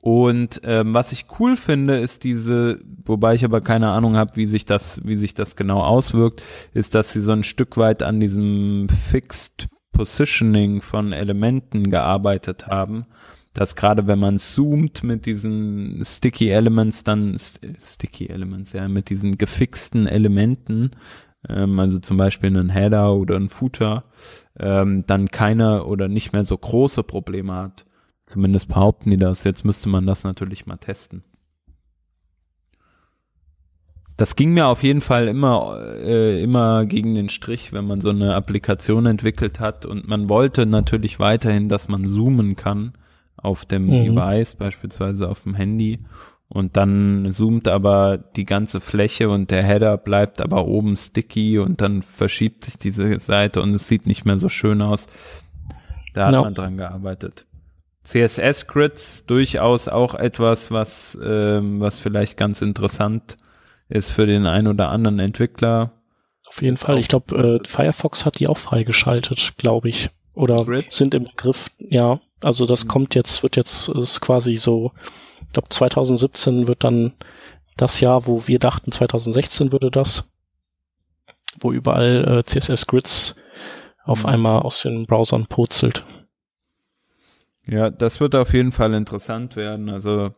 Und ähm, was ich cool finde, ist diese, wobei ich aber keine Ahnung habe, wie sich das, wie sich das genau auswirkt, ist, dass sie so ein Stück weit an diesem Fixed Positioning von Elementen gearbeitet haben. Dass gerade wenn man zoomt mit diesen Sticky Elements, dann Sticky Elements, ja, mit diesen gefixten Elementen, ähm, also zum Beispiel einen Header oder einen Footer, ähm, dann keine oder nicht mehr so große Probleme hat. Zumindest behaupten die das. Jetzt müsste man das natürlich mal testen. Das ging mir auf jeden Fall immer, äh, immer gegen den Strich, wenn man so eine Applikation entwickelt hat und man wollte natürlich weiterhin, dass man zoomen kann auf dem mhm. Device, beispielsweise auf dem Handy. Und dann zoomt aber die ganze Fläche und der Header bleibt aber oben sticky und dann verschiebt sich diese Seite und es sieht nicht mehr so schön aus. Da hat no. man dran gearbeitet. CSS-Grids durchaus auch etwas, was, ähm, was vielleicht ganz interessant ist für den einen oder anderen Entwickler. Auf jeden Fall. Ich glaube, äh, Firefox hat die auch freigeschaltet, glaube ich. Oder Grids? sind im Begriff, ja. Also das mhm. kommt jetzt, wird jetzt, ist quasi so, ich glaube 2017 wird dann das Jahr, wo wir dachten 2016 würde das, wo überall äh, CSS-Grids auf mhm. einmal aus den Browsern purzelt. Ja, das wird auf jeden Fall interessant werden. Also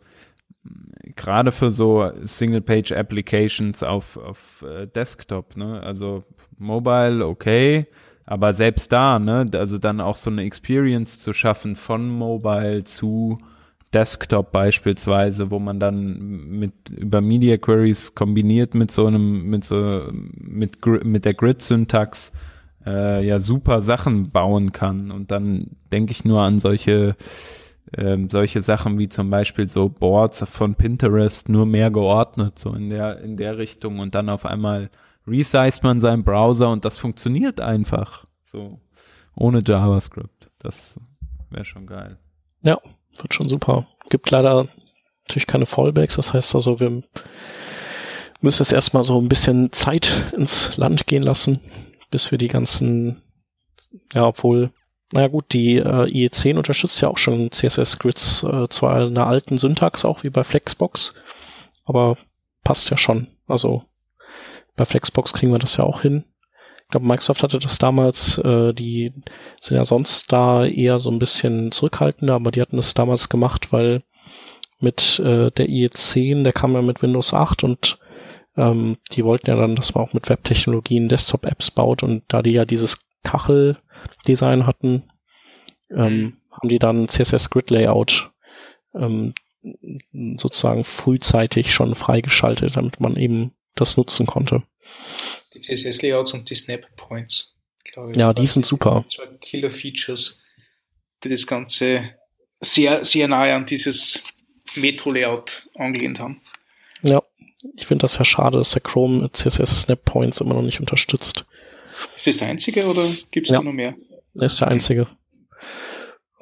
gerade für so Single-Page-Applications auf, auf äh, Desktop, ne? Also Mobile, okay, aber selbst da, ne, also dann auch so eine Experience zu schaffen von Mobile zu Desktop beispielsweise, wo man dann mit über Media Queries kombiniert mit so einem, mit so, mit, mit der Grid-Syntax äh, ja super Sachen bauen kann. Und dann denke ich nur an solche ähm, solche Sachen wie zum Beispiel so Boards von Pinterest nur mehr geordnet, so in der, in der Richtung und dann auf einmal resized man seinen Browser und das funktioniert einfach. So. Ohne JavaScript. Das wäre schon geil. Ja, wird schon super. Gibt leider natürlich keine Fallbacks, das heißt also, wir müssen jetzt erstmal so ein bisschen Zeit ins Land gehen lassen, bis wir die ganzen, ja, obwohl, naja gut, die äh, IE10 unterstützt ja auch schon CSS-Grids, äh, zwar in einer alten Syntax, auch wie bei Flexbox, aber passt ja schon. Also bei Flexbox kriegen wir das ja auch hin. Ich glaube, Microsoft hatte das damals, äh, die sind ja sonst da eher so ein bisschen zurückhaltender, aber die hatten es damals gemacht, weil mit äh, der IE10, der kam ja mit Windows 8 und ähm, die wollten ja dann, dass man auch mit Webtechnologien Desktop-Apps baut und da die ja dieses Kachel-Design hatten, ähm, mhm. haben die dann CSS Grid Layout ähm, sozusagen frühzeitig schon freigeschaltet, damit man eben das nutzen konnte. Die CSS-Layouts und die Snap-Points, glaube ich. Ja, die sind super. Zwei Killer-Features, die das Ganze sehr, sehr nahe an dieses Metro-Layout angelehnt haben. Ich finde das ja schade, dass der Chrome CSS Snap Points immer noch nicht unterstützt. Ist das der einzige oder gibt es ja. da noch mehr? Er ist der einzige.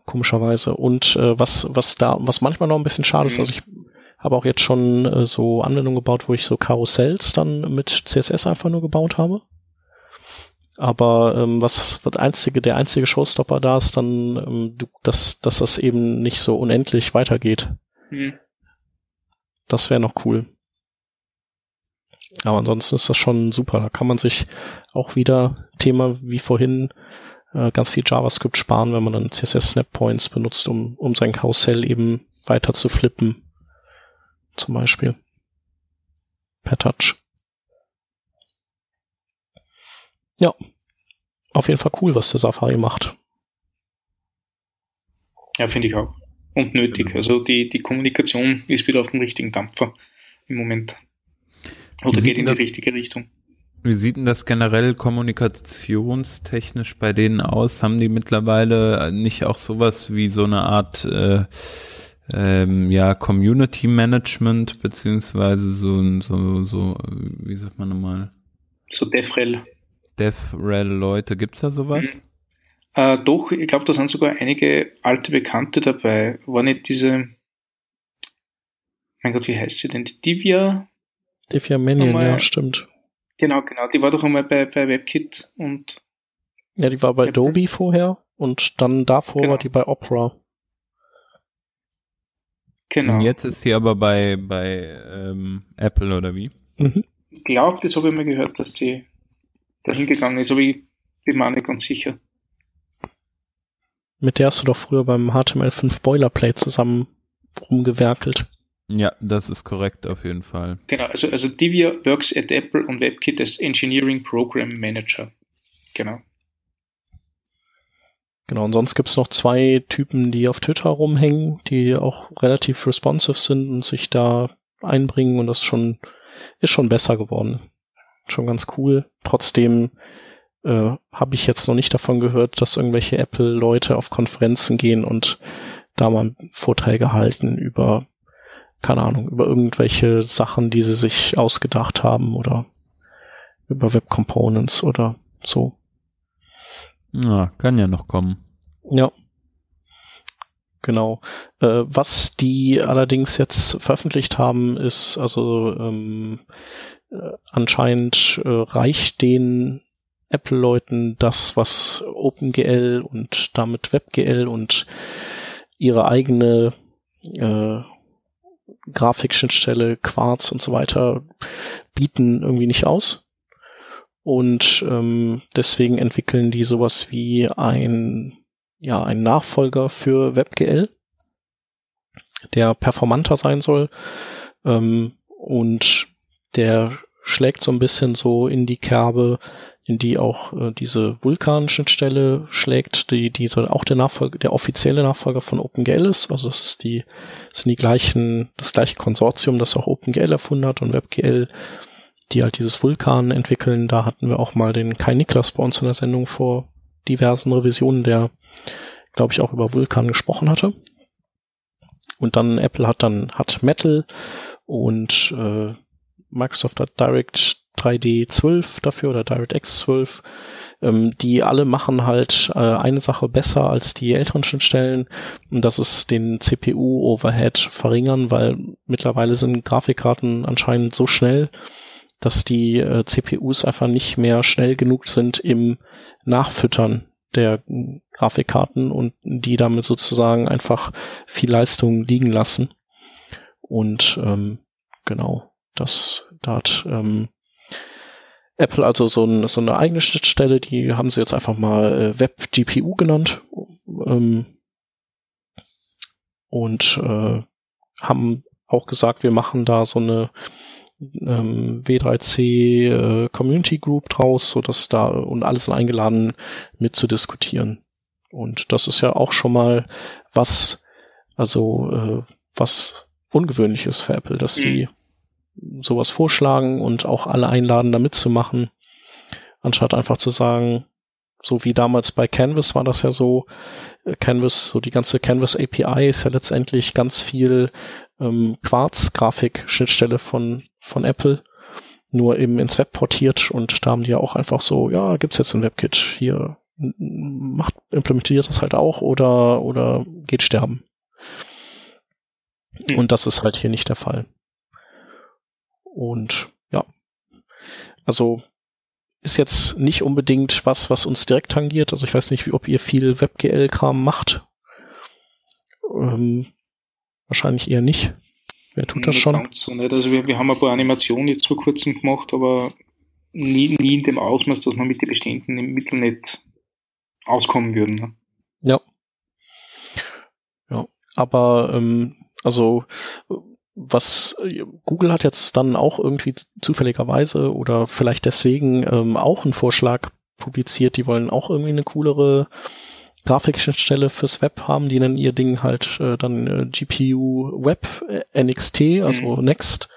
Komischerweise. Und äh, was, was da, was manchmal noch ein bisschen schade mhm. ist, also ich habe auch jetzt schon äh, so Anwendungen gebaut, wo ich so Karussells dann mit CSS einfach nur gebaut habe. Aber ähm, was der einzige, der einzige Showstopper da ist, dann, ähm, du, dass, dass das eben nicht so unendlich weitergeht. Mhm. Das wäre noch cool. Aber ansonsten ist das schon super. Da kann man sich auch wieder Thema wie vorhin äh, ganz viel JavaScript sparen, wenn man dann CSS Snap Points benutzt, um, um sein Karussell eben weiter zu flippen. Zum Beispiel. Per Touch. Ja. Auf jeden Fall cool, was der Safari macht. Ja, finde ich auch. Und nötig. Also die, die Kommunikation ist wieder auf dem richtigen Dampfer im Moment. Oder geht in die richtige Richtung. Wie sieht denn das generell kommunikationstechnisch bei denen aus? Haben die mittlerweile nicht auch sowas wie so eine Art äh, ähm, ja Community Management beziehungsweise so so so wie sagt man nochmal? So DevRel. DevRel Leute, gibt's da sowas? Mhm. Äh, doch, ich glaube, da sind sogar einige alte Bekannte dabei. War nicht diese, mein Gott, wie heißt sie denn? Die Divya? Divya Manion, ja, stimmt. Genau, genau. Die war doch einmal bei, bei WebKit und. Ja, die war bei Apple. Adobe vorher und dann davor genau. war die bei Opera. Genau. Und jetzt ist sie aber bei, bei ähm, Apple oder wie? Mhm. Ich glaube, das habe ich mal gehört, dass die da hingegangen ist, aber ich bin mir nicht ganz sicher. Mit der hast du doch früher beim HTML5 Boilerplate zusammen rumgewerkelt. Ja, das ist korrekt auf jeden Fall. Genau, also, also Divya works at Apple und WebKit als Engineering Program Manager. Genau. Genau, und sonst gibt's noch zwei Typen, die auf Twitter rumhängen, die auch relativ responsive sind und sich da einbringen und das schon, ist schon besser geworden. Schon ganz cool. Trotzdem äh, habe ich jetzt noch nicht davon gehört, dass irgendwelche Apple-Leute auf Konferenzen gehen und da mal Vorträge halten über keine Ahnung, über irgendwelche Sachen, die sie sich ausgedacht haben oder über Web Components oder so. Ja, kann ja noch kommen. Ja. Genau. Äh, was die allerdings jetzt veröffentlicht haben, ist also ähm, äh, anscheinend äh, reicht den Apple-Leuten das, was OpenGL und damit WebGL und ihre eigene äh, Grafikschnittstelle, Quarz und so weiter bieten irgendwie nicht aus. Und ähm, deswegen entwickeln die sowas wie ein, ja, ein Nachfolger für WebGL, der performanter sein soll. Ähm, und der schlägt so ein bisschen so in die Kerbe, in die auch äh, diese Vulkan-Schnittstelle schlägt, die, die soll auch der Nachfolger, der offizielle Nachfolger von OpenGL ist. Also das ist die, sind die gleichen, das gleiche Konsortium, das auch OpenGL erfunden hat und WebGL, die halt dieses Vulkan entwickeln. Da hatten wir auch mal den Kai Niklas bei uns in der Sendung vor diversen Revisionen, der, glaube ich, auch über Vulkan gesprochen hatte. Und dann Apple hat dann, hat Metal und äh, Microsoft hat Direct 3D 12 dafür oder DirectX 12. Ähm, die alle machen halt äh, eine Sache besser als die älteren Schnittstellen und das ist den CPU-Overhead verringern, weil mittlerweile sind Grafikkarten anscheinend so schnell, dass die äh, CPUs einfach nicht mehr schnell genug sind im Nachfüttern der Grafikkarten und die damit sozusagen einfach viel Leistung liegen lassen. Und ähm, genau, Das, da hat ähm, Apple also so, ein, so eine eigene Schnittstelle, die haben sie jetzt einfach mal äh, WebGPU genannt ähm, und äh, haben auch gesagt, wir machen da so eine ähm, W3C äh, Community Group draus, so dass da und alles eingeladen mitzudiskutieren. Und das ist ja auch schon mal was, also äh, was ungewöhnliches für Apple, dass mhm. die sowas vorschlagen und auch alle einladen, da mitzumachen, anstatt einfach zu sagen, so wie damals bei Canvas war das ja so, äh, Canvas, so die ganze Canvas API ist ja letztendlich ganz viel ähm, Quartz-Grafik-Schnittstelle von, von Apple, nur eben ins Web portiert und da haben die ja auch einfach so, ja, gibt's jetzt ein WebKit, hier macht, implementiert das halt auch oder, oder geht sterben. Mhm. Und das ist halt hier nicht der Fall. Und ja, also ist jetzt nicht unbedingt was, was uns direkt tangiert. Also ich weiß nicht, wie, ob ihr viel WebGL-Kram macht. Ähm, wahrscheinlich eher nicht. Wer tut das schon? So nicht. Also wir, wir haben ein paar Animationen jetzt vor kurzem gemacht, aber nie, nie in dem Ausmaß, dass man mit den bestehenden Mitteln nicht auskommen würden. Ne? Ja. Ja. Aber ähm, also was Google hat jetzt dann auch irgendwie zufälligerweise oder vielleicht deswegen ähm, auch einen Vorschlag publiziert. Die wollen auch irgendwie eine coolere Grafikschnittstelle fürs Web haben. Die nennen ihr Ding halt äh, dann äh, GPU Web äh, NXT, also mhm. Next.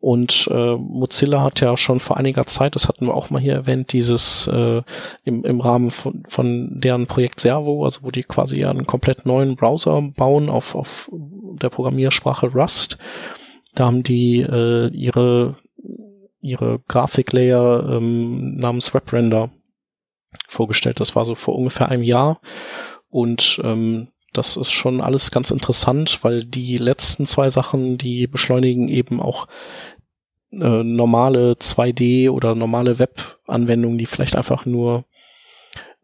Und äh, Mozilla hat ja schon vor einiger Zeit, das hatten wir auch mal hier erwähnt, dieses äh, im, im Rahmen von, von deren Projekt Servo, also wo die quasi einen komplett neuen Browser bauen auf, auf der Programmiersprache Rust. Da haben die äh, ihre ihre Grafiklayer ähm, namens WebRender vorgestellt. Das war so vor ungefähr einem Jahr. Und ähm, das ist schon alles ganz interessant, weil die letzten zwei Sachen, die beschleunigen eben auch äh, normale 2D oder normale Web-Anwendungen, die vielleicht einfach nur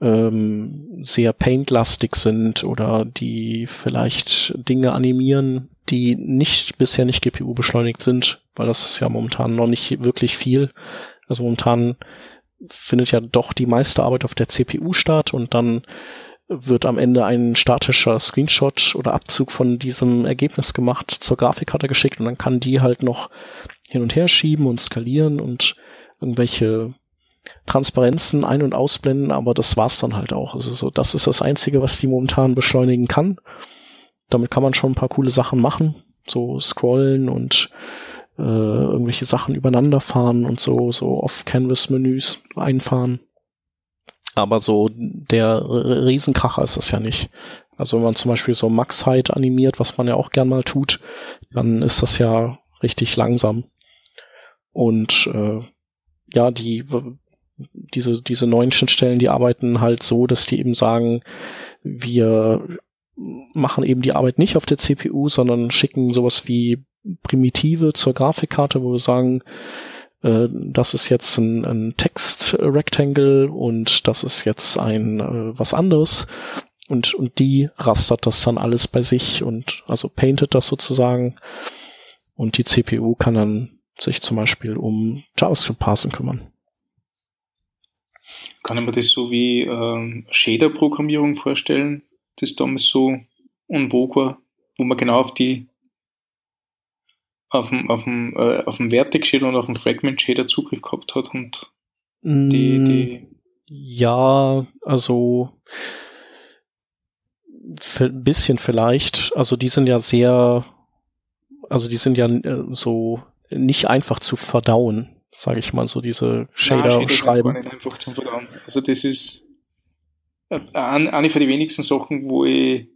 ähm, sehr paintlastig sind oder die vielleicht Dinge animieren, die nicht bisher nicht GPU beschleunigt sind, weil das ist ja momentan noch nicht wirklich viel. Also momentan findet ja doch die meiste Arbeit auf der CPU statt und dann wird am Ende ein statischer Screenshot oder Abzug von diesem Ergebnis gemacht, zur Grafikkarte geschickt und dann kann die halt noch hin und her schieben und skalieren und irgendwelche Transparenzen ein- und ausblenden, aber das war's dann halt auch. Also so, das ist das Einzige, was die momentan beschleunigen kann. Damit kann man schon ein paar coole Sachen machen, so scrollen und äh, irgendwelche Sachen übereinander fahren und so, so Off-Canvas-Menüs einfahren. Aber so der Riesenkracher ist das ja nicht. Also wenn man zum Beispiel so Max-Height animiert, was man ja auch gern mal tut, dann ist das ja richtig langsam. Und äh, ja, die diese diese neuen Schnittstellen, die arbeiten halt so, dass die eben sagen, wir machen eben die Arbeit nicht auf der CPU, sondern schicken sowas wie Primitive zur Grafikkarte, wo wir sagen, äh, das ist jetzt ein, ein Text-Rectangle und das ist jetzt ein äh, was anderes. Und, und die rastert das dann alles bei sich und also paintet das sozusagen. Und die CPU kann dann sich zum Beispiel um JavaScript-Parsen kümmern. Kann mir das so wie ähm, Shader-Programmierung vorstellen, das damals so en vogue wo man genau auf die auf dem, auf dem, äh, auf dem Vertex-Shader und auf dem Fragment-Shader Zugriff gehabt hat und die, mm, die ja, also ein bisschen vielleicht. Also die sind ja sehr, also die sind ja äh, so nicht einfach zu verdauen, sage ich mal, so diese Shader, Shader schreiben. Nicht einfach zum Verdauen. Also das ist äh, eine von den wenigsten Sachen, wo ich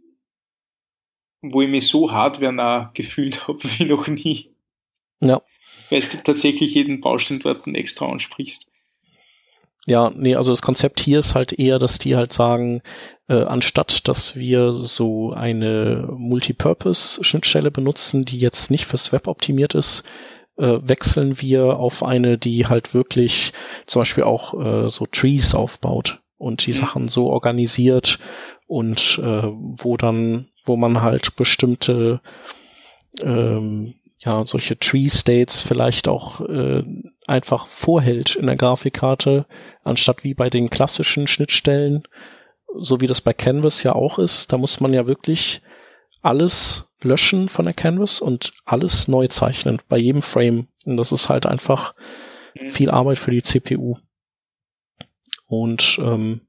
wo ich mich so hardware gefühlt habe wie noch nie. Ja. Weil du tatsächlich jeden Baustein dort extra ansprichst. Ja, nee, also das Konzept hier ist halt eher, dass die halt sagen, äh, anstatt dass wir so eine Multipurpose-Schnittstelle benutzen, die jetzt nicht fürs Web optimiert ist, äh, wechseln wir auf eine, die halt wirklich zum Beispiel auch äh, so Trees aufbaut und die mhm. Sachen so organisiert und äh, wo dann, wo man halt bestimmte ähm, ja, solche Tree States vielleicht auch äh, einfach vorhält in der Grafikkarte, anstatt wie bei den klassischen Schnittstellen, so wie das bei Canvas ja auch ist. Da muss man ja wirklich alles löschen von der Canvas und alles neu zeichnen bei jedem Frame. Und das ist halt einfach mhm. viel Arbeit für die CPU. Und ähm,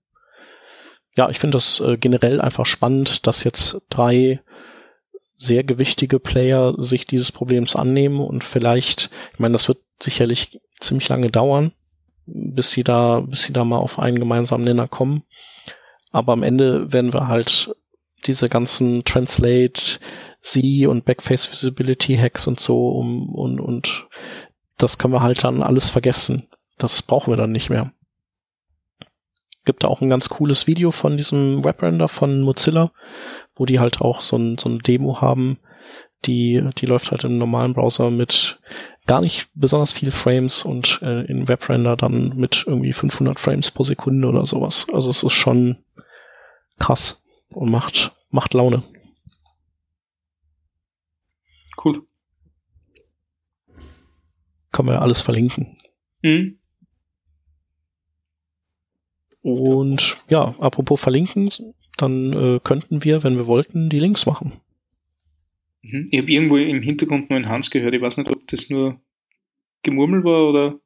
ja, ich finde das äh, generell einfach spannend, dass jetzt drei sehr gewichtige Player sich dieses Problems annehmen und vielleicht, ich meine, das wird sicherlich ziemlich lange dauern, bis sie da, bis sie da mal auf einen gemeinsamen Nenner kommen. Aber am Ende werden wir halt diese ganzen Translate, Sie und Backface Visibility Hacks und so um, und, und das können wir halt dann alles vergessen. Das brauchen wir dann nicht mehr. Gibt da auch ein ganz cooles Video von diesem Webrender von Mozilla, wo die halt auch so ein, so ein Demo haben, die, die läuft halt im normalen Browser mit gar nicht besonders viel Frames und äh, in Webrender dann mit irgendwie 500 Frames pro Sekunde oder sowas. Also es ist schon krass und macht, macht Laune. Cool. Kann man ja alles verlinken. Mhm. Und ja, apropos verlinken, dann äh, könnten wir, wenn wir wollten, die Links machen. Mhm. Ich habe irgendwo im Hintergrund nur einen Hans gehört. Ich weiß nicht, ob das nur Gemurmel war oder.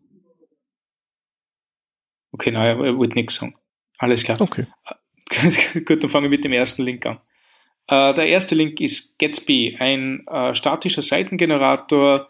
Okay, nein, er wollte nichts sagen. Alles klar. Okay. Gut, dann fangen wir mit dem ersten Link an. Äh, der erste Link ist Gatsby, ein äh, statischer Seitengenerator,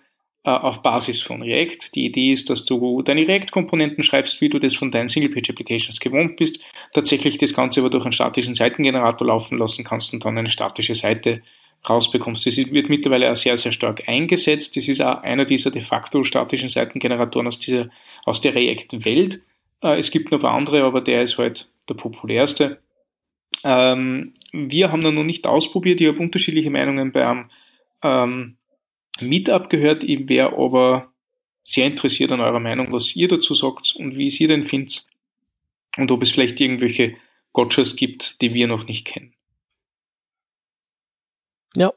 auf Basis von React. Die Idee ist, dass du deine React-Komponenten schreibst, wie du das von deinen Single-Page-Applications gewohnt bist, tatsächlich das Ganze aber durch einen statischen Seitengenerator laufen lassen kannst und dann eine statische Seite rausbekommst. Das wird mittlerweile auch sehr, sehr stark eingesetzt. Das ist auch einer dieser de facto statischen Seitengeneratoren aus, dieser, aus der React-Welt. Äh, es gibt noch ein paar andere, aber der ist halt der populärste. Ähm, wir haben noch nicht ausprobiert. Ich habe unterschiedliche Meinungen beim ähm, Meetup gehört. Ich wäre aber sehr interessiert an eurer Meinung, was ihr dazu sagt und wie es ihr denn findet und ob es vielleicht irgendwelche Gotchas gibt, die wir noch nicht kennen. Ja.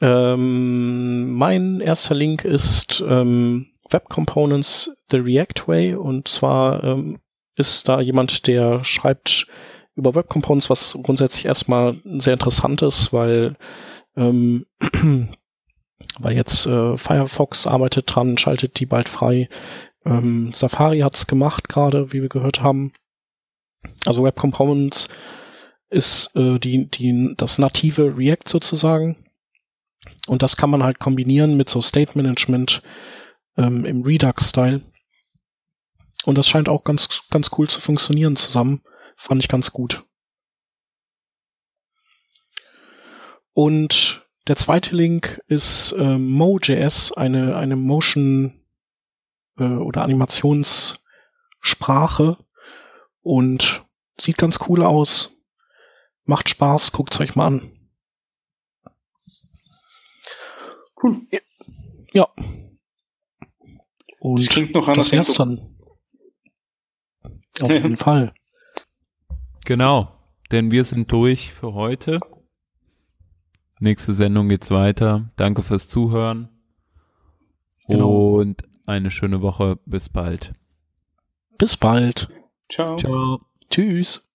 Ähm, mein erster Link ist ähm, Web Components The React Way und zwar ähm, ist da jemand, der schreibt über Web Components, was grundsätzlich erstmal sehr interessant ist, weil ähm, weil jetzt äh, Firefox arbeitet dran, schaltet die bald frei. Ähm, Safari hat's gemacht gerade, wie wir gehört haben. Also Web Components ist äh, die, die, das native React sozusagen. Und das kann man halt kombinieren mit so State Management ähm, im Redux-Style. Und das scheint auch ganz, ganz cool zu funktionieren zusammen. Fand ich ganz gut. Und der zweite Link ist äh, Mo.js, eine, eine Motion äh, oder Animationssprache und sieht ganz cool aus. Macht Spaß, guckt's euch mal an. Cool. Ja. Und das klingt noch das wär's dann. Auf jeden Fall. Genau, denn wir sind durch für heute. Nächste Sendung geht's weiter. Danke fürs Zuhören. Genau. Und eine schöne Woche. Bis bald. Bis bald. Ciao. Ciao. Tschüss.